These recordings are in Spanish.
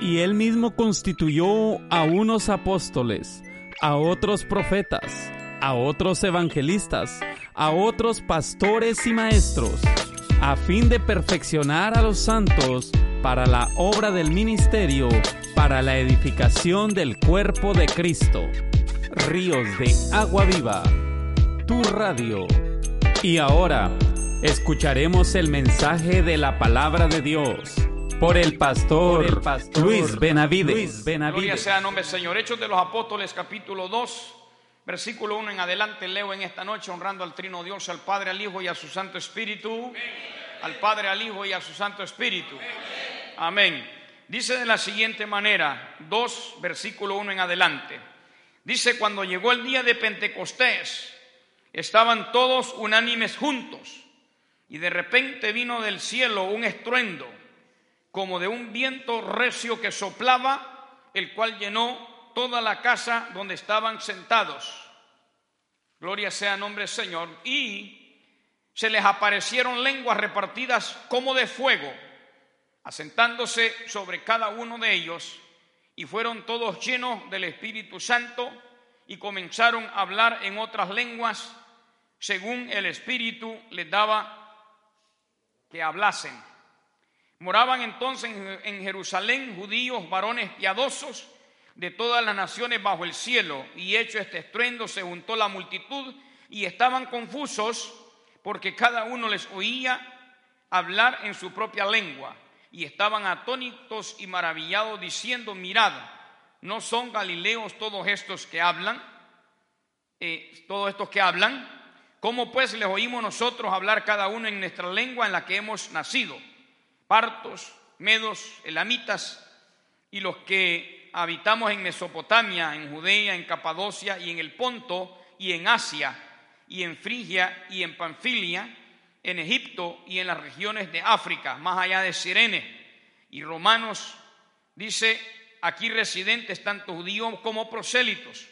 Y él mismo constituyó a unos apóstoles, a otros profetas, a otros evangelistas, a otros pastores y maestros, a fin de perfeccionar a los santos para la obra del ministerio, para la edificación del cuerpo de Cristo. Ríos de agua viva, tu radio. Y ahora, escucharemos el mensaje de la palabra de Dios por el pastor, Luis Benavides. Gloria sea nombre Señor. Hechos de los Apóstoles, capítulo 2, versículo 1 en adelante. Leo en esta noche honrando al Trino Dios, al Padre, al Hijo y a su Santo Espíritu. Al Padre, al Hijo y a su Santo Espíritu. Amén. Dice de la siguiente manera, 2, versículo 1 en adelante. Dice, cuando llegó el día de Pentecostés, estaban todos unánimes juntos, y de repente vino del cielo un estruendo como de un viento recio que soplaba, el cual llenó toda la casa donde estaban sentados. Gloria sea nombre Señor. Y se les aparecieron lenguas repartidas como de fuego, asentándose sobre cada uno de ellos, y fueron todos llenos del Espíritu Santo y comenzaron a hablar en otras lenguas según el Espíritu les daba que hablasen. Moraban entonces en Jerusalén judíos, varones piadosos de todas las naciones bajo el cielo, y hecho este estruendo se juntó la multitud y estaban confusos porque cada uno les oía hablar en su propia lengua, y estaban atónitos y maravillados diciendo, mirad, ¿no son galileos todos estos que hablan? Eh, todos estos que hablan, ¿cómo pues les oímos nosotros hablar cada uno en nuestra lengua en la que hemos nacido? Partos, medos, elamitas y los que habitamos en Mesopotamia, en Judea, en Capadocia y en el Ponto y en Asia y en Frigia y en Panfilia, en Egipto y en las regiones de África, más allá de Sirene y romanos, dice aquí residentes tanto judíos como prosélitos,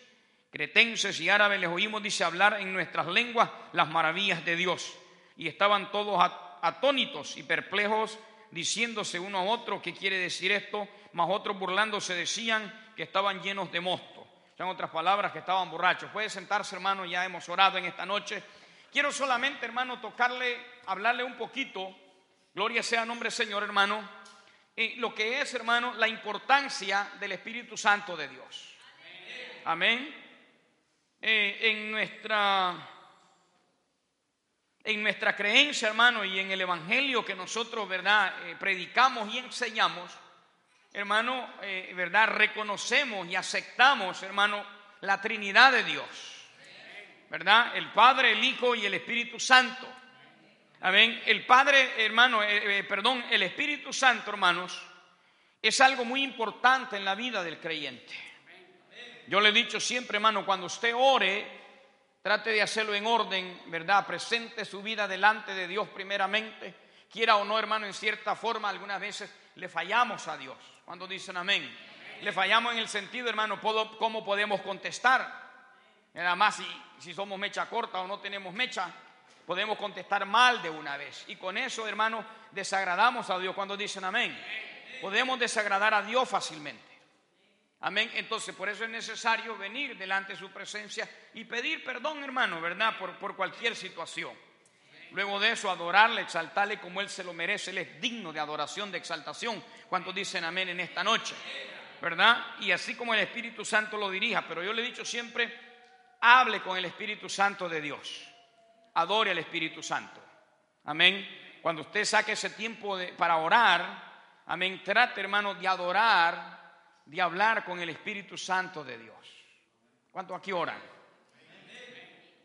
cretenses y árabes les oímos, dice, hablar en nuestras lenguas las maravillas de Dios. Y estaban todos atónitos y perplejos diciéndose uno a otro qué quiere decir esto, más otros burlándose decían que estaban llenos de mosto. Son otras palabras que estaban borrachos. Puede sentarse, hermano, ya hemos orado en esta noche. Quiero solamente, hermano, tocarle, hablarle un poquito, gloria sea nombre Señor, hermano, eh, lo que es, hermano, la importancia del Espíritu Santo de Dios. Amén. Eh, en nuestra en nuestra creencia, hermano, y en el Evangelio que nosotros, ¿verdad?, eh, predicamos y enseñamos, hermano, eh, ¿verdad?, reconocemos y aceptamos, hermano, la Trinidad de Dios, ¿verdad? El Padre, el Hijo y el Espíritu Santo. Amén. El Padre, hermano, eh, perdón, el Espíritu Santo, hermanos, es algo muy importante en la vida del creyente. Yo le he dicho siempre, hermano, cuando usted ore, Trate de hacerlo en orden, ¿verdad? Presente su vida delante de Dios primeramente. Quiera o no, hermano, en cierta forma, algunas veces le fallamos a Dios. Cuando dicen amén. Le fallamos en el sentido, hermano, cómo podemos contestar. Nada más si, si somos mecha corta o no tenemos mecha, podemos contestar mal de una vez. Y con eso, hermano, desagradamos a Dios cuando dicen amén. Podemos desagradar a Dios fácilmente. Amén. Entonces, por eso es necesario venir delante de su presencia y pedir perdón, hermano, ¿verdad? Por, por cualquier situación. Luego de eso, adorarle, exaltarle como Él se lo merece. Él es digno de adoración, de exaltación. ¿Cuántos dicen amén en esta noche? ¿Verdad? Y así como el Espíritu Santo lo dirija. Pero yo le he dicho siempre, hable con el Espíritu Santo de Dios. Adore al Espíritu Santo. Amén. Cuando usted saque ese tiempo para orar, amén, trate, hermano, de adorar de hablar con el Espíritu Santo de Dios. ¿Cuánto aquí oran?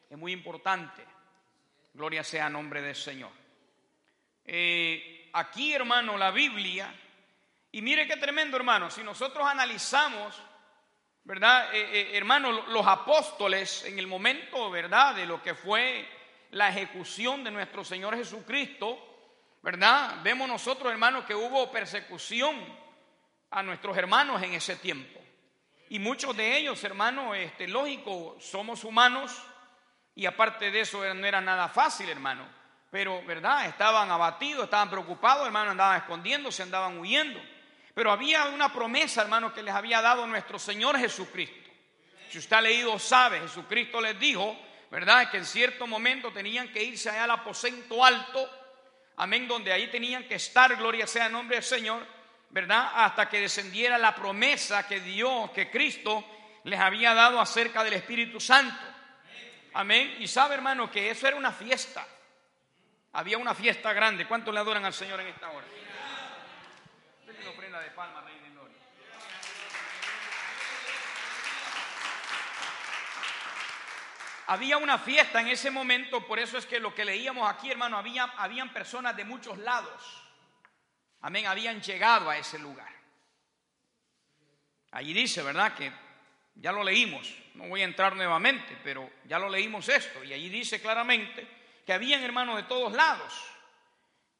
Es muy importante. Gloria sea a nombre del Señor. Eh, aquí, hermano, la Biblia, y mire qué tremendo, hermano, si nosotros analizamos, ¿verdad? Eh, eh, hermano, los apóstoles en el momento, ¿verdad? De lo que fue la ejecución de nuestro Señor Jesucristo, ¿verdad? Vemos nosotros, hermano, que hubo persecución a nuestros hermanos en ese tiempo. Y muchos de ellos, hermano, este, lógico, somos humanos y aparte de eso no era nada fácil, hermano. Pero, ¿verdad? Estaban abatidos, estaban preocupados, hermano, andaban escondiéndose, andaban huyendo. Pero había una promesa, hermano, que les había dado nuestro Señor Jesucristo. Si usted ha leído, sabe, Jesucristo les dijo, ¿verdad? Que en cierto momento tenían que irse allá al aposento alto, amén, donde ahí tenían que estar, gloria sea el nombre del Señor, ¿verdad? Hasta que descendiera la promesa que Dios, que Cristo les había dado acerca del Espíritu Santo. Amén. Y sabe, hermano, que eso era una fiesta. Había una fiesta grande. ¿Cuántos le adoran al Señor en esta hora? de palma, Rey de Gloria. Había una fiesta en ese momento, por eso es que lo que leíamos aquí, hermano, había, habían personas de muchos lados. Amén, habían llegado a ese lugar. Allí dice, ¿verdad? Que ya lo leímos, no voy a entrar nuevamente, pero ya lo leímos esto. Y allí dice claramente que habían hermanos de todos lados.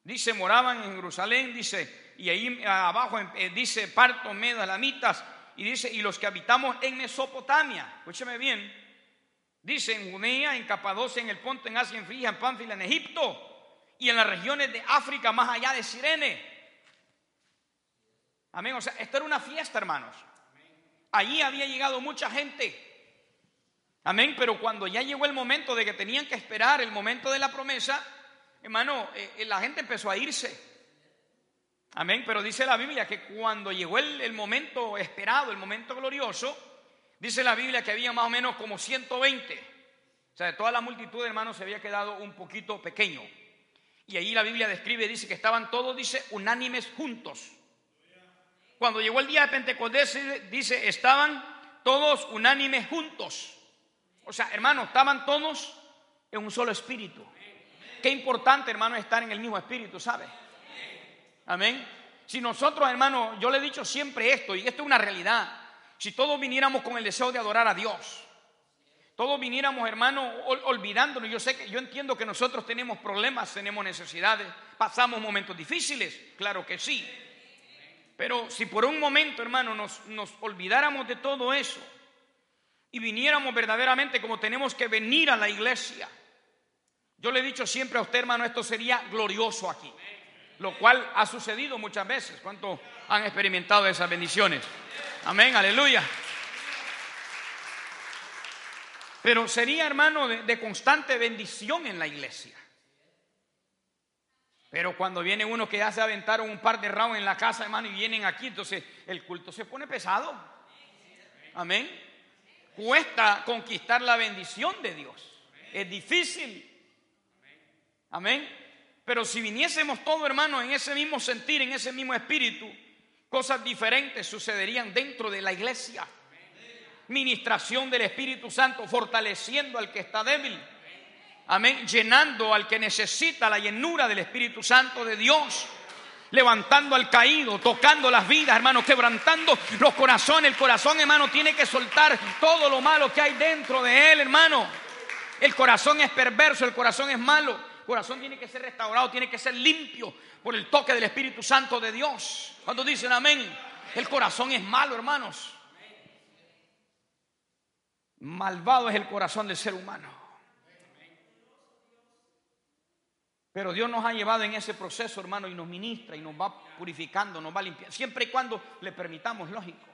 Dice, moraban en Jerusalén, dice, y ahí abajo eh, dice parto, medo, alamitas, y dice, y los que habitamos en Mesopotamia, escúcheme bien, dice en Judea, en Capadocia, en el Ponto, en Asia, en Frigia, en Pánfila, en Egipto, y en las regiones de África, más allá de Sirene. Amén, o sea, esto era una fiesta, hermanos. Allí había llegado mucha gente. Amén, pero cuando ya llegó el momento de que tenían que esperar el momento de la promesa, hermano, eh, eh, la gente empezó a irse. Amén, pero dice la Biblia que cuando llegó el, momento esperado, el momento glorioso, dice la Biblia que había más o menos como 120. O sea, de toda la multitud, hermanos, se había quedado un poquito pequeño. Y ahí la Biblia describe, dice que estaban todos, dice, unánimes juntos. Cuando llegó el día de Pentecostés, dice, estaban todos unánimes juntos. O sea, hermanos, estaban todos en un solo espíritu. Qué importante, hermano, estar en el mismo espíritu, ¿sabe? Amén. Si nosotros, hermano, yo le he dicho siempre esto, y esto es una realidad. Si todos viniéramos con el deseo de adorar a Dios, todos viniéramos, hermano, olvidándonos. Yo sé que yo entiendo que nosotros tenemos problemas, tenemos necesidades, pasamos momentos difíciles, claro que sí. Pero si por un momento, hermano, nos, olvidáramos de todo eso y viniéramos verdaderamente como tenemos que venir a la iglesia, yo le he dicho siempre a usted, hermano, esto sería glorioso aquí lo cual ha sucedido muchas veces. ¿Cuántos han experimentado esas bendiciones? Amén, aleluya. Pero sería, hermano, de, constante bendición en la iglesia. Pero cuando viene uno que ya se aventaron un par de rounds en la casa, hermano, y vienen aquí, entonces el culto se pone pesado. Amén. Cuesta conquistar la bendición de Dios. Es difícil. Amén. Pero si viniésemos todos, hermanos, en ese mismo sentir, en ese mismo espíritu, cosas diferentes sucederían dentro de la iglesia. Ministración del Espíritu Santo, fortaleciendo al que está débil. Amén. Llenando al que necesita la llenura del Espíritu Santo de Dios. Levantando al caído, tocando las vidas, hermano, quebrantando los corazones. El corazón, hermano, tiene que soltar todo lo malo que hay dentro de él, hermano. El corazón es perverso, el corazón es malo corazón tiene que ser restaurado, tiene que ser limpio por el toque del Espíritu Santo de Dios. Cuando dicen amén, el corazón es malo, hermanos. Malvado es el corazón del ser humano. Pero Dios nos ha llevado en ese proceso, hermano, y nos ministra y nos va purificando, nos va limpiando, siempre y cuando le permitamos, lógico.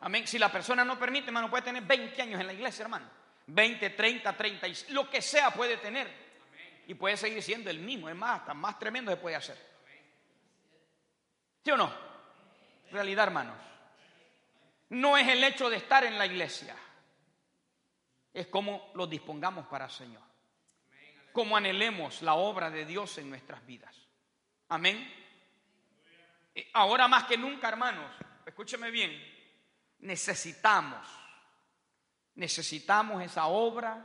Amén. Si la persona no permite, hermano, puede tener 20 años en la iglesia, hermano. 20, 30, 30, lo que sea puede tener y puede seguir siendo el mismo. Es más, hasta más tremendo se puede hacer. ¿Sí o no? Realidad, hermanos. No es el hecho de estar en la iglesia. Es como lo dispongamos para el Señor. Como anhelemos la obra de Dios en nuestras vidas. Amén. Eh, ahora más que nunca, hermanos, escúcheme bien, necesitamos, necesitamos esa obra,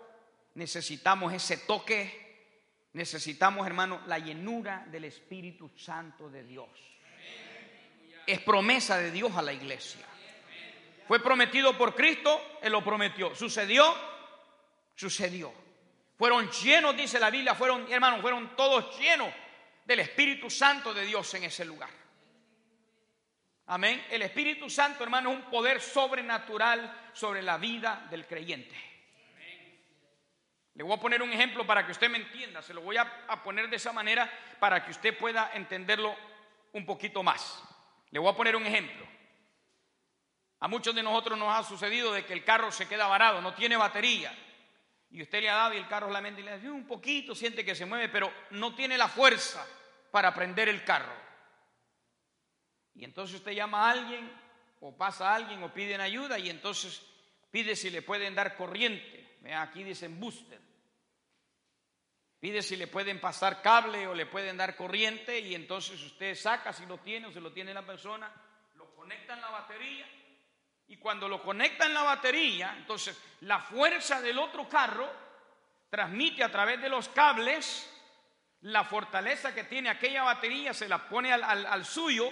necesitamos ese toque, necesitamos, hermano, la llenura del Espíritu Santo de Dios. Es promesa de Dios a la iglesia. Fue prometido por Cristo, Él lo prometió. ¿Sucedió? Sucedió. Fueron llenos, dice la Biblia, fueron, hermanos, fueron todos llenos del Espíritu Santo de Dios en ese lugar. Amén. El Espíritu Santo, hermano, es un poder sobrenatural sobre la vida del creyente. Le voy a poner un ejemplo para que usted me entienda. Se lo voy a, poner de esa manera para que usted pueda entenderlo un poquito más. Le voy a poner un ejemplo. A muchos de nosotros nos ha sucedido de que el carro se queda varado, no tiene batería. Y usted le ha dado y el carro mente y le dice un poquito, siente que se mueve, pero no tiene la fuerza para prender el carro. Y entonces usted llama a alguien, o pasa a alguien, o piden ayuda, y entonces pide si le pueden dar corriente. Aquí dicen booster. Pide si le pueden pasar cable o le pueden dar corriente, y entonces usted saca si lo tiene o si lo tiene la persona, lo conecta en la batería y cuando lo conecta en la batería, entonces la fuerza del otro carro transmite a través de los cables la fortaleza que tiene aquella batería, se la pone al, suyo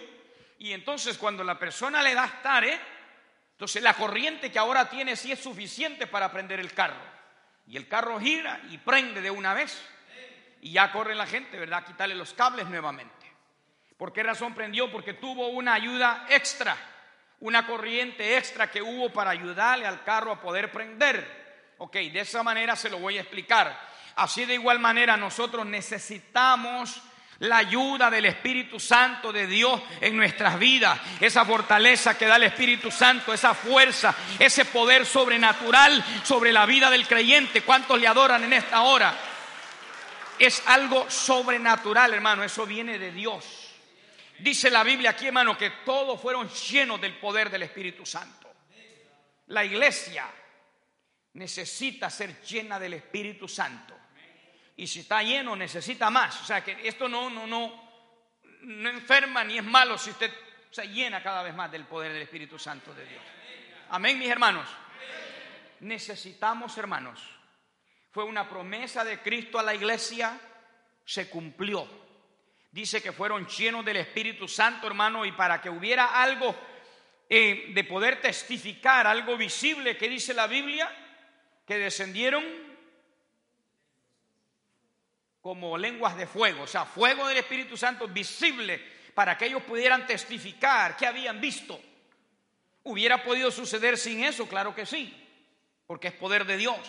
y entonces cuando la persona le da stare, entonces la corriente que ahora tiene sí es suficiente para prender el carro. Y el carro gira y prende de una vez. Y ya corre la gente, ¿verdad? A quitarle los cables nuevamente. ¿Por qué razón prendió? Porque tuvo una ayuda extra una corriente extra que hubo para ayudarle al carro a poder prender. Ok, de esa manera se lo voy a explicar. Así de igual manera nosotros necesitamos la ayuda del Espíritu Santo de Dios en nuestras vidas, esa fortaleza que da el Espíritu Santo, esa fuerza, ese poder sobrenatural sobre la vida del creyente. ¿Cuántos le adoran en esta hora? Es algo sobrenatural, hermano, eso viene de Dios. Dice la Biblia aquí, hermano, que todos fueron llenos del poder del Espíritu Santo. La iglesia necesita ser llena del Espíritu Santo. Y si está lleno, necesita más. O sea que esto no, no, no, no enferma ni es malo si usted se llena cada vez más del poder del Espíritu Santo de Dios. Amén, mis hermanos. Necesitamos, hermanos. Fue una promesa de Cristo a la iglesia, se cumplió dice que fueron llenos del Espíritu Santo, hermano, y para que hubiera algo eh, de poder testificar, algo visible que dice la Biblia, que descendieron como lenguas de fuego, o sea, fuego del Espíritu Santo visible para que ellos pudieran testificar que habían visto. ¿Hubiera podido suceder sin eso? Claro que sí, porque es poder de Dios.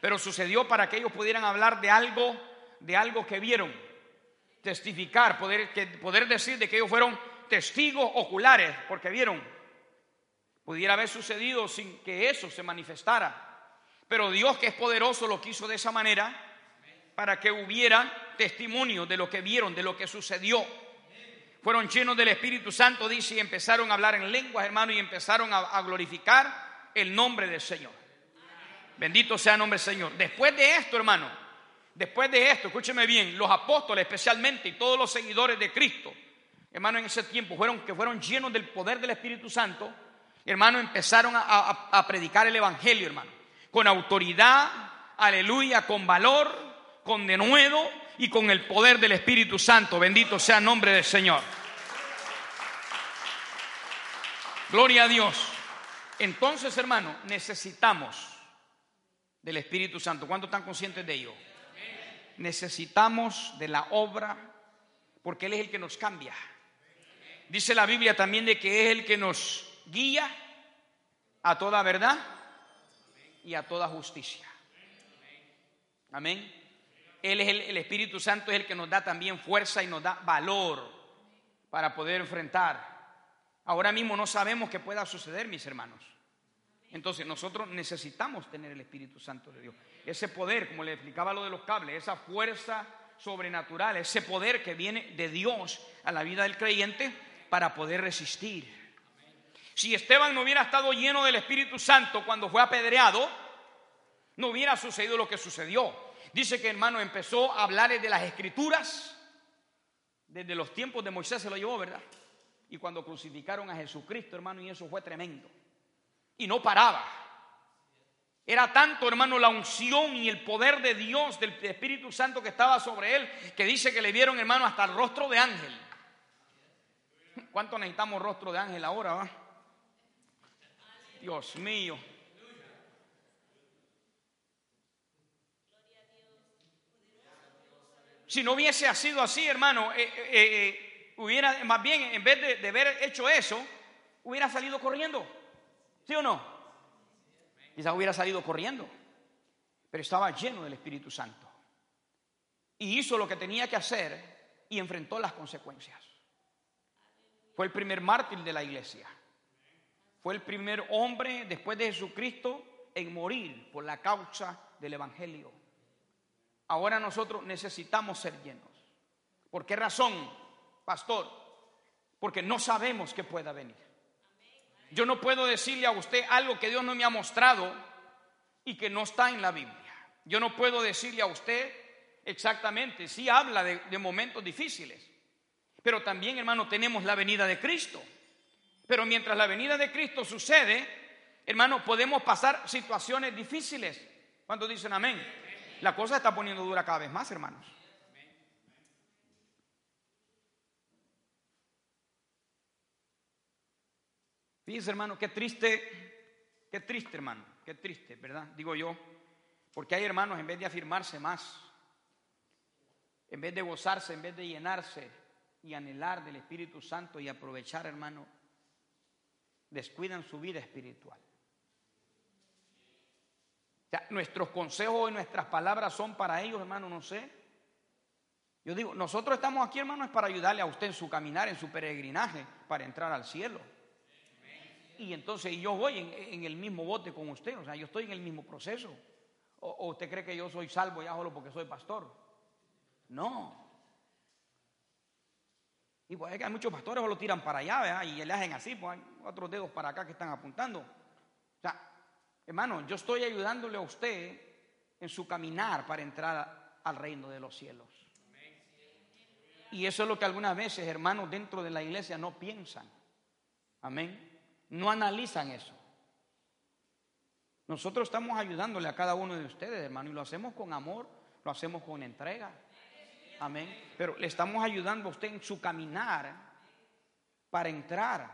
Pero sucedió para que ellos pudieran hablar de algo, de algo que vieron testificar, poder, que, poder decir de que ellos fueron testigos oculares, porque vieron, pudiera haber sucedido sin que eso se manifestara. Pero Dios que es poderoso lo quiso de esa manera para que hubiera testimonio de lo que vieron, de lo que sucedió. Fueron llenos del Espíritu Santo, dice, y empezaron a hablar en lenguas, hermano, y empezaron a, a glorificar el nombre del Señor. Bendito sea el nombre del Señor. Después de esto, hermano, Después de esto, escúcheme bien, los apóstoles especialmente y todos los seguidores de Cristo, hermano, en ese tiempo fueron que fueron llenos del poder del Espíritu Santo, hermano, empezaron a, predicar el Evangelio, hermano, con autoridad, aleluya, con valor, con denuedo y con el poder del Espíritu Santo. Bendito sea el nombre del Señor. Gloria a Dios. Entonces, hermano, necesitamos del Espíritu Santo. ¿Cuántos están conscientes de ello? Necesitamos de la obra porque Él es el que nos cambia. Dice la Biblia también de que es el que nos guía a toda verdad y a toda justicia. Amén. Él es el, el, Espíritu Santo, es el que nos da también fuerza y nos da valor para poder enfrentar. Ahora mismo no sabemos qué pueda suceder, mis hermanos. Entonces nosotros necesitamos tener el Espíritu Santo de Dios ese poder, como le explicaba lo de los cables, esa fuerza sobrenatural, ese poder que viene de Dios a la vida del creyente para poder resistir. Si Esteban no hubiera estado lleno del Espíritu Santo cuando fue apedreado, no hubiera sucedido lo que sucedió. Dice que hermano empezó a hablar de las escrituras, desde los tiempos de Moisés se lo llevó, ¿verdad? Y cuando crucificaron a Jesucristo, hermano, y eso fue tremendo. Y no paraba. Era tanto, hermano, la unción y el poder de Dios, del Espíritu Santo que estaba sobre él, que dice que le vieron, hermano, hasta el rostro de ángel. ¿Cuánto necesitamos rostro de ángel ahora? Dios mío. Si no hubiese sido así, hermano, eh, eh, eh, hubiera, más bien, en vez de haber hecho eso, hubiera salido corriendo. ¿Sí o no? quizás hubiera salido corriendo, pero estaba lleno del Espíritu Santo. Y hizo lo que tenía que hacer y enfrentó las consecuencias. Fue el primer mártir de la iglesia. Fue el primer hombre después de Jesucristo en morir por la causa del Evangelio. Ahora nosotros necesitamos ser llenos. ¿Por qué razón, pastor? Porque no sabemos que pueda venir. Yo no puedo decirle a usted algo que Dios no me ha mostrado y que no está en la Biblia. Yo no puedo decirle a usted exactamente, sí habla de, momentos difíciles, pero también, hermano, tenemos la venida de Cristo. Pero mientras la venida de Cristo sucede, hermano, podemos pasar situaciones difíciles. Cuando dicen amén? La cosa está poniendo dura cada vez más, hermanos. Fíjense, hermano, qué triste, qué triste, hermano, qué triste, ¿verdad? Digo yo, porque hay hermanos, en vez de afirmarse más, en vez de gozarse, en vez de llenarse y anhelar del Espíritu Santo y aprovechar, hermano, descuidan su vida espiritual. Nuestros consejos y nuestras palabras son para ellos, hermano, no sé. Yo digo, nosotros estamos aquí, hermano, es para ayudarle a usted en su caminar, en su peregrinaje, para entrar al cielo. Y entonces yo voy en, el mismo bote con usted, o sea, yo estoy en el mismo proceso. O, usted cree que yo soy salvo ya solo porque soy pastor? No. Y pues hay muchos pastores que lo tiran para allá, y le hacen así, pues hay otros dedos para acá que están apuntando. O sea, hermano, yo estoy ayudándole a usted en su caminar para entrar al reino de los cielos. Y eso es lo que algunas veces, hermanos, dentro de la iglesia no piensan. Amén. No analizan eso. Nosotros estamos ayudándole a cada uno de ustedes, hermano, y lo hacemos con amor, lo hacemos con entrega. Amén. Pero le estamos ayudando a usted en su caminar para entrar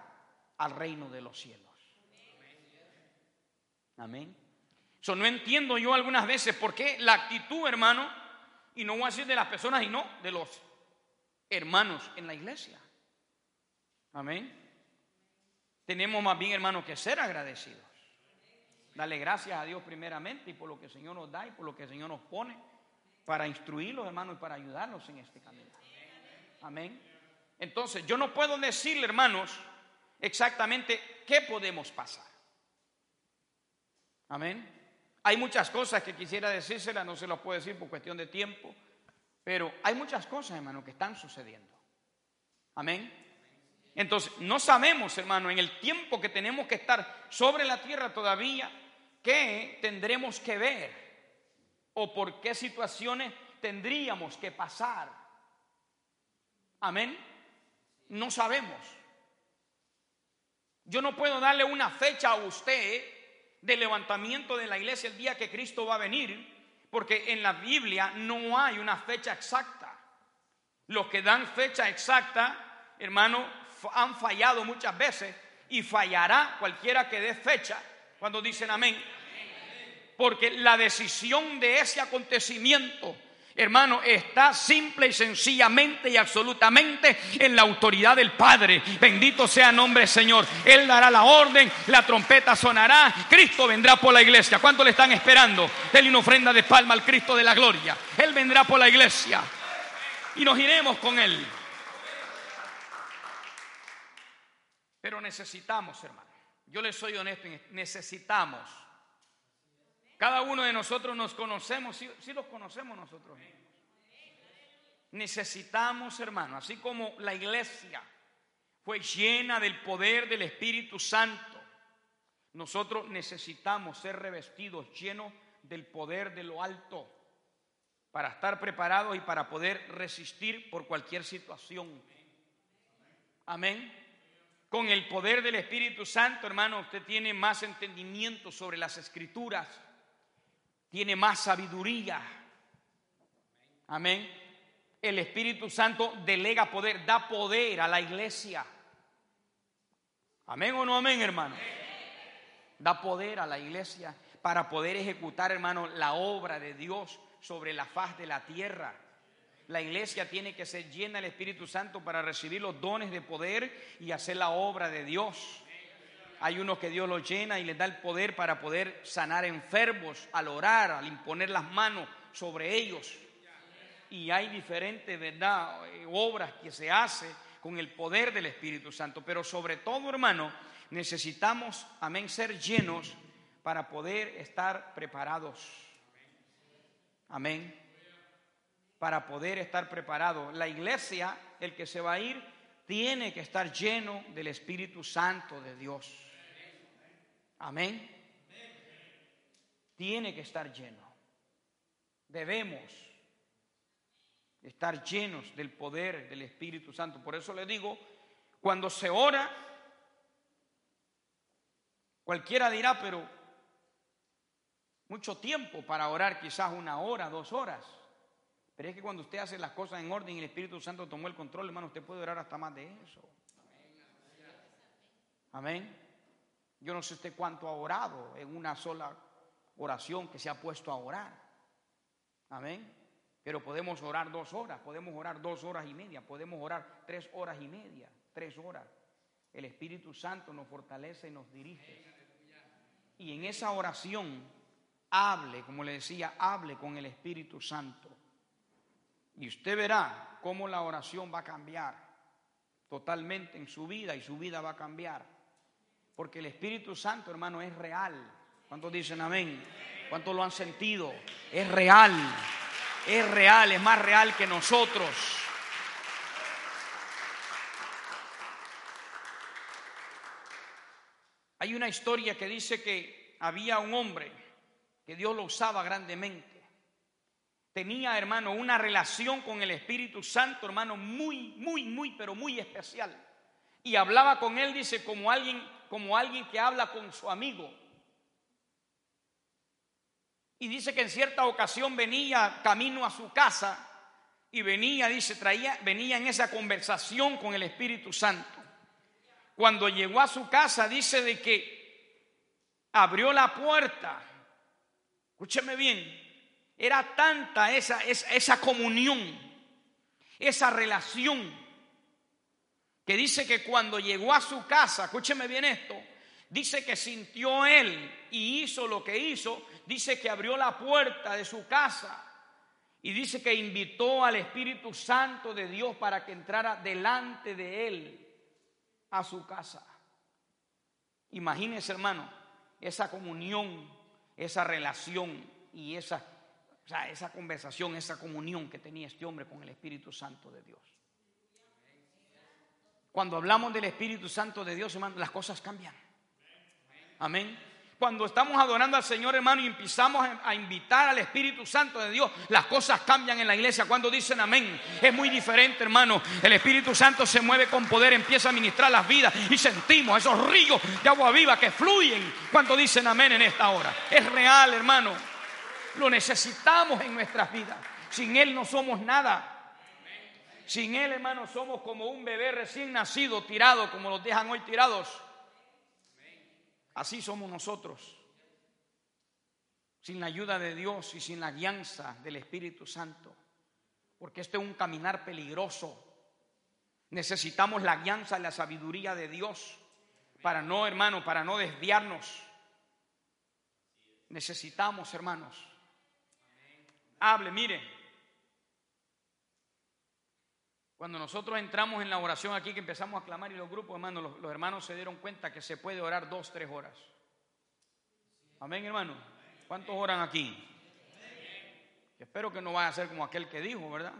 al reino de los cielos. Amén. Eso no entiendo yo algunas veces por qué la actitud, hermano, y no voy a decir de las personas, y no de los hermanos en la iglesia. Amén. Tenemos más bien, hermano, que ser agradecidos. Dale gracias a Dios primeramente y por lo que el Señor nos da y por lo que el Señor nos pone para instruirlos, hermanos, y para ayudarlos en este camino. Amén. Entonces, yo no puedo decirle, hermanos, exactamente qué podemos pasar. Amén. Hay muchas cosas que quisiera decírselas, no se las puedo decir por cuestión de tiempo, pero hay muchas cosas, hermano, que están sucediendo. Amén. Entonces, no sabemos, hermano, en el tiempo que tenemos que estar sobre la tierra todavía, qué tendremos que ver o por qué situaciones tendríamos que pasar. Amén. No sabemos. Yo no puedo darle una fecha a usted de levantamiento de la iglesia el día que Cristo va a venir, porque en la Biblia no hay una fecha exacta. Los que dan fecha exacta, hermano, han fallado muchas veces y fallará cualquiera que dé fecha cuando dicen amén porque la decisión de ese acontecimiento, hermano, está simple y sencillamente y absolutamente en la autoridad del Padre. Bendito sea nombre Señor. Él dará la orden, la trompeta sonará, Cristo vendrá por la iglesia. ¿Cuánto le están esperando? Denle una ofrenda de palma al Cristo de la gloria. Él vendrá por la iglesia y nos iremos con Él. Pero necesitamos, hermano. Yo les soy honesto, necesitamos cada uno de nosotros nos conocemos, si sí, los conocemos nosotros mismos. Necesitamos, hermano, así como la iglesia fue llena del poder del Espíritu Santo, nosotros necesitamos ser revestidos, llenos del poder de lo alto, para estar preparados y para poder resistir por cualquier situación. Amén. Con el poder del Espíritu Santo, hermano, usted tiene más entendimiento sobre las escrituras tiene más sabiduría. Amén. El Espíritu Santo delega poder, da poder a la iglesia. Amén o no amén, hermano. Da poder a la iglesia para poder ejecutar, hermano, la obra de Dios sobre la faz de la tierra. La iglesia tiene que ser llena del Espíritu Santo para recibir los dones de poder y hacer la obra de Dios. Hay unos que Dios los llena y les da el poder para poder sanar enfermos al orar, al imponer las manos sobre ellos. Y hay diferentes, eh, obras que se hacen con el poder del Espíritu Santo. Pero sobre todo, hermano, necesitamos, amén, ser llenos para poder estar preparados. Amén. Para poder estar preparados. La iglesia, el que se va a ir, tiene que estar lleno del Espíritu Santo de Dios. Amén. Tiene que estar lleno. Debemos estar llenos del poder del Espíritu Santo. Por eso le digo, cuando se ora, cualquiera dirá, pero mucho tiempo para orar, quizás una hora, dos horas. Pero es que cuando usted hace las cosas en orden y el Espíritu Santo tomó el control, hermano, usted puede orar hasta más de eso. Amén. Yo no sé usted cuánto ha orado en una sola oración que se ha puesto a orar. Amén. Pero podemos orar dos horas, podemos orar dos horas y media, podemos orar tres horas y media, tres horas. El Espíritu Santo nos fortalece y nos dirige. Y en esa oración, hable, como le decía, hable con el Espíritu Santo. Y usted verá cómo la oración va a cambiar totalmente en su vida y su vida va a cambiar. Porque el Espíritu Santo, hermano, es real. ¿Cuántos dicen amén? ¿Cuántos lo han sentido? Es real. Es real, es más real que nosotros. Hay una historia que dice que había un hombre que Dios lo usaba grandemente tenía, hermano, una relación con el Espíritu Santo, hermano, muy, muy, muy, pero muy especial. Y hablaba con él, dice, como alguien, como alguien que habla con su amigo. Y dice que en cierta ocasión venía camino a su casa y venía, dice, traía, venía en esa conversación con el Espíritu Santo. Cuando llegó a su casa, dice de que abrió la puerta. Escúcheme bien, era tanta esa, esa, comunión, esa relación, que dice que cuando llegó a su casa, escúcheme bien esto, dice que sintió él y hizo lo que hizo, dice que abrió la puerta de su casa y dice que invitó al Espíritu Santo de Dios para que entrara delante de él a su casa. Imagínese, hermano, esa comunión, esa relación y esa o sea, esa conversación, esa comunión que tenía este hombre con el Espíritu Santo de Dios. Cuando hablamos del Espíritu Santo de Dios, hermano, las cosas cambian. Amén. Cuando estamos adorando al Señor, hermano, y empezamos a invitar al Espíritu Santo de Dios, las cosas cambian en la iglesia. Cuando dicen amén, es muy diferente, hermano. El Espíritu Santo se mueve con poder, empieza a ministrar las vidas y sentimos esos ríos de agua viva que fluyen cuando dicen amén en esta hora. Es real, hermano. Lo necesitamos en nuestras vidas. Sin Él no somos nada. Sin Él, hermano, somos como un bebé recién nacido, tirado, como los dejan hoy tirados. Así somos nosotros. Sin la ayuda de Dios y sin la guianza del Espíritu Santo. Porque este es un caminar peligroso. Necesitamos la guianza y la sabiduría de Dios para no, hermano, para no desviarnos. Necesitamos, hermanos, hable, mire. Cuando nosotros entramos en la oración aquí, que empezamos a clamar y los grupos, hermanos, los, hermanos se dieron cuenta que se puede orar dos, tres horas. Amén, hermano. ¿Cuántos oran aquí? Espero que no vaya a ser como aquel que dijo, ¿verdad?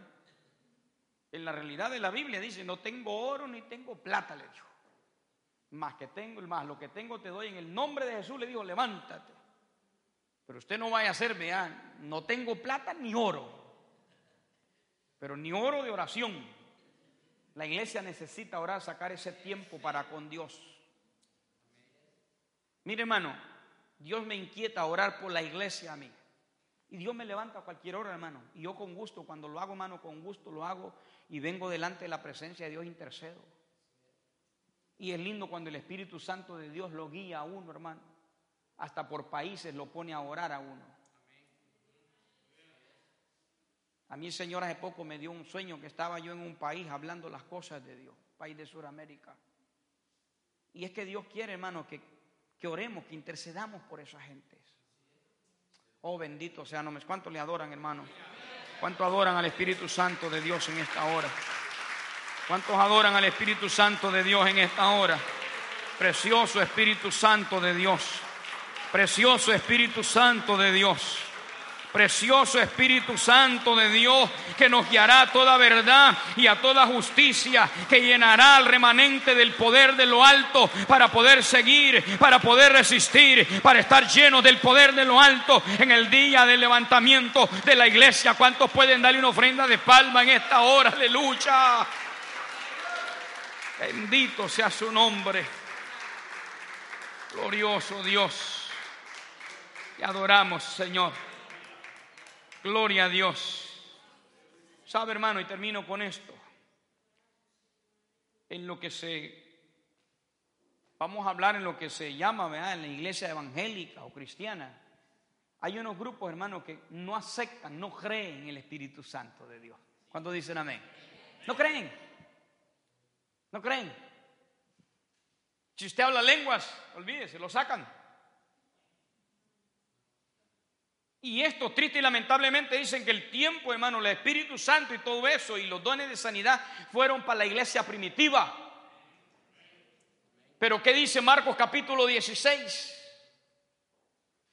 En la realidad de la Biblia dice, no tengo oro ni tengo plata, le dijo. Más que tengo, más lo que tengo te doy en el nombre de Jesús, le dijo, levántate. Pero usted no vaya a ser, vean, no tengo plata ni oro, pero ni oro de oración. La iglesia necesita orar, sacar ese tiempo para con Dios. Mire, hermano, Dios me inquieta orar por la iglesia a mí. Y Dios me levanta a cualquier hora, hermano. Y yo con gusto, cuando lo hago, hermano, con gusto lo hago y vengo delante de la presencia de Dios, intercedo. Y es lindo cuando el Espíritu Santo de Dios lo guía a uno, hermano hasta por países lo pone a orar a uno. A mí Señor hace poco me dio un sueño que estaba yo en un país hablando las cosas de Dios, país de Sudamérica. Y es que Dios quiere, hermano, que, que oremos, que intercedamos por esas gentes. Oh, bendito sea, no ¿cuánto le adoran, hermano? ¿Cuánto adoran al Espíritu Santo de Dios en esta hora? ¿Cuántos adoran al Espíritu Santo de Dios en esta hora? Precioso Espíritu Santo de Dios. Precioso Espíritu Santo de Dios. Precioso Espíritu Santo de Dios que nos guiará a toda verdad y a toda justicia, que llenará al remanente del poder de lo alto para poder seguir, para poder resistir, para estar llenos del poder de lo alto en el día del levantamiento de la iglesia. ¿Cuántos pueden darle una ofrenda de palma en esta hora? Aleluya. Bendito sea su nombre. Glorioso Dios. Te adoramos, Señor. Gloria a Dios. Sabe, hermano, y termino con esto. En lo que se vamos a hablar en lo que se llama, ¿verdad? En la iglesia evangélica o cristiana. Hay unos grupos, hermano, que no aceptan, no creen en el Espíritu Santo de Dios. ¿Cuántos dicen amén? No creen. No creen. Si usted habla lenguas, olvídese, lo sacan. Y esto triste y lamentablemente dicen que el tiempo, hermano, el Espíritu Santo y todo eso y los dones de sanidad fueron para la iglesia primitiva. Pero ¿qué dice Marcos capítulo 16?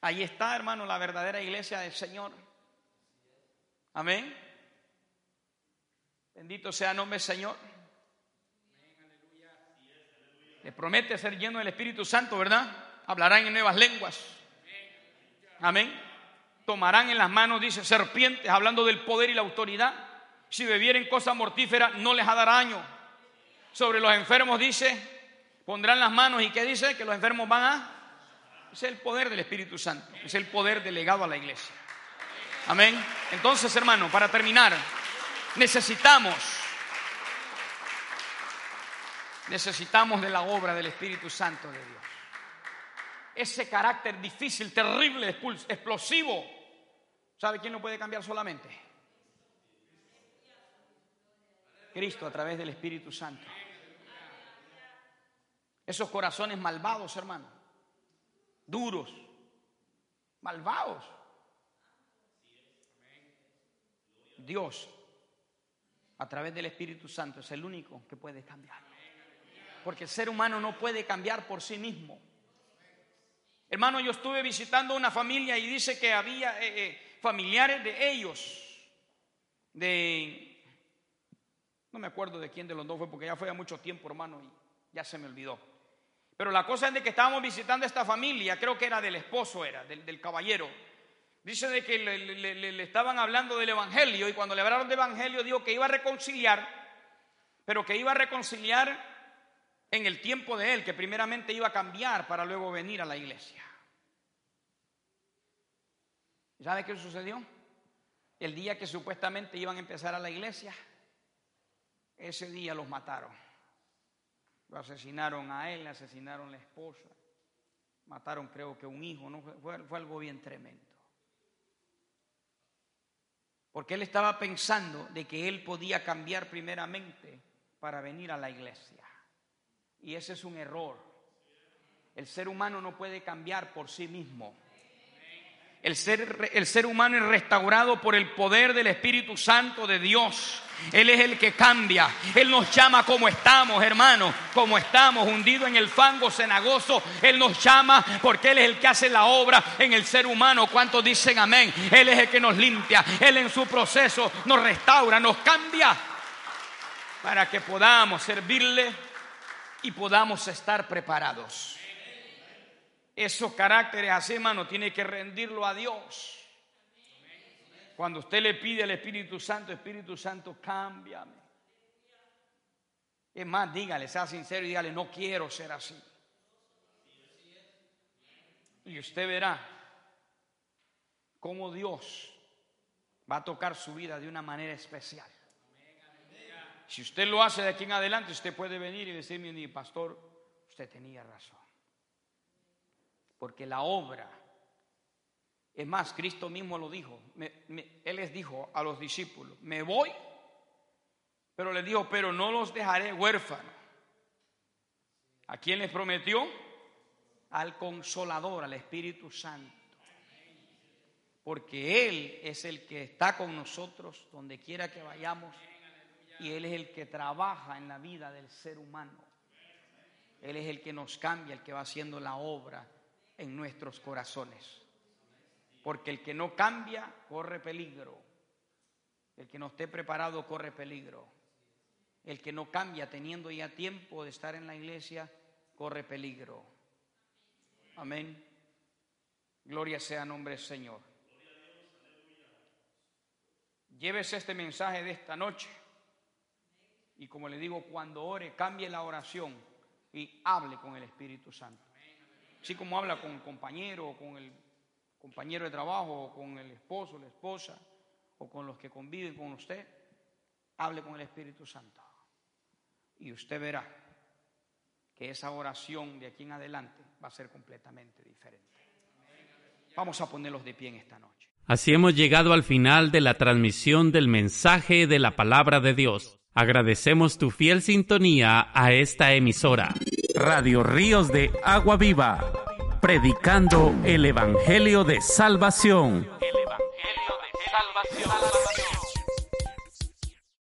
Ahí está, hermano, la verdadera iglesia del Señor. Amén. Bendito sea el nombre del Señor. Le promete ser lleno del Espíritu Santo, ¿verdad? Hablarán en nuevas lenguas. Amén tomarán en las manos, dice, serpientes, hablando del poder y la autoridad. Si bebieren cosas mortíferas, no les hará daño. Sobre los enfermos dice, pondrán las manos y ¿qué dice? Que los enfermos van a... Es el poder del Espíritu Santo, es el poder delegado a la iglesia. Amén. Entonces, hermano, para terminar, necesitamos, necesitamos de la obra del Espíritu Santo de Dios. Ese carácter difícil, terrible, explosivo, ¿Sabe quién lo puede cambiar solamente? Cristo a través del Espíritu Santo. Esos corazones malvados, hermano, duros, malvados. Dios, a través del Espíritu Santo, es el único que puede cambiar. Porque el ser humano no puede cambiar por sí mismo. Hermano, yo estuve visitando una familia y dice que había, eh, eh, familiares de ellos, de, no me acuerdo de quién de los dos fue, porque ya fue hace mucho tiempo, hermano, y ya se me olvidó. Pero la cosa es de que estábamos visitando esta familia, creo que era del esposo, era, del, caballero. Dice de que le, estaban hablando del Evangelio y cuando le hablaron del Evangelio dijo que iba a reconciliar, pero que iba a reconciliar en el tiempo de él, que primeramente iba a cambiar para luego venir a la iglesia. ¿Sabe qué sucedió? El día que supuestamente iban a empezar a la iglesia, ese día los mataron. Lo asesinaron a él, asesinaron a la esposa, mataron creo que un hijo, ¿no? fue algo bien tremendo. Porque él estaba pensando de que él podía cambiar primeramente para venir a la iglesia. Y ese es un error. El ser humano no puede cambiar por sí mismo. El ser, el ser humano es restaurado por el poder del Espíritu Santo de Dios. Él es el que cambia. Él nos llama como estamos, hermano, como estamos, hundidos en el fango cenagoso. Él nos llama porque Él es el que hace la obra en el ser humano. ¿Cuántos dicen amén? Él es el que nos limpia. Él en su proceso nos restaura, nos cambia para que podamos servirle y podamos estar preparados. Esos caracteres así, hermano, tiene que rendirlo a Dios. Cuando usted le pide al Espíritu Santo, Espíritu Santo, cámbiame. Es más, dígale, sea sincero y dígale, no quiero ser así. Y usted verá cómo Dios va a tocar su vida de una manera especial. Si usted lo hace de aquí en adelante, usted puede venir y decirme, pastor, usted tenía razón. Porque la obra, es más, Cristo mismo lo dijo, Él les dijo a los discípulos, me voy, pero les dijo, pero no los dejaré huérfanos. ¿A quién les prometió? Al consolador, al Espíritu Santo. Porque Él es el que está con nosotros donde quiera que vayamos Y Él es el que trabaja en la vida del ser humano. Él es el que nos cambia, el que va haciendo la obra en nuestros corazones. Porque el que no cambia corre peligro. El que no esté preparado corre peligro. El que no cambia teniendo ya tiempo de estar en la iglesia corre peligro. Amén. Gloria sea nombre del Señor. Llévese este mensaje de esta noche. Y como le digo, cuando ore, cambie la oración y hable con el Espíritu Santo. Así como habla con un compañero, o con el compañero de trabajo, o con el esposo, la esposa, o con los que conviven con usted, hable con el Espíritu Santo. Y usted verá que esa oración de aquí en adelante va a ser completamente diferente. Vamos a ponerlos de pie en esta noche. Así hemos llegado al final de la transmisión del mensaje de la palabra de Dios. Agradecemos tu fiel sintonía a esta emisora. Radio Ríos de Agua Viva, predicando el Evangelio de Salvación. El Evangelio de Salvación.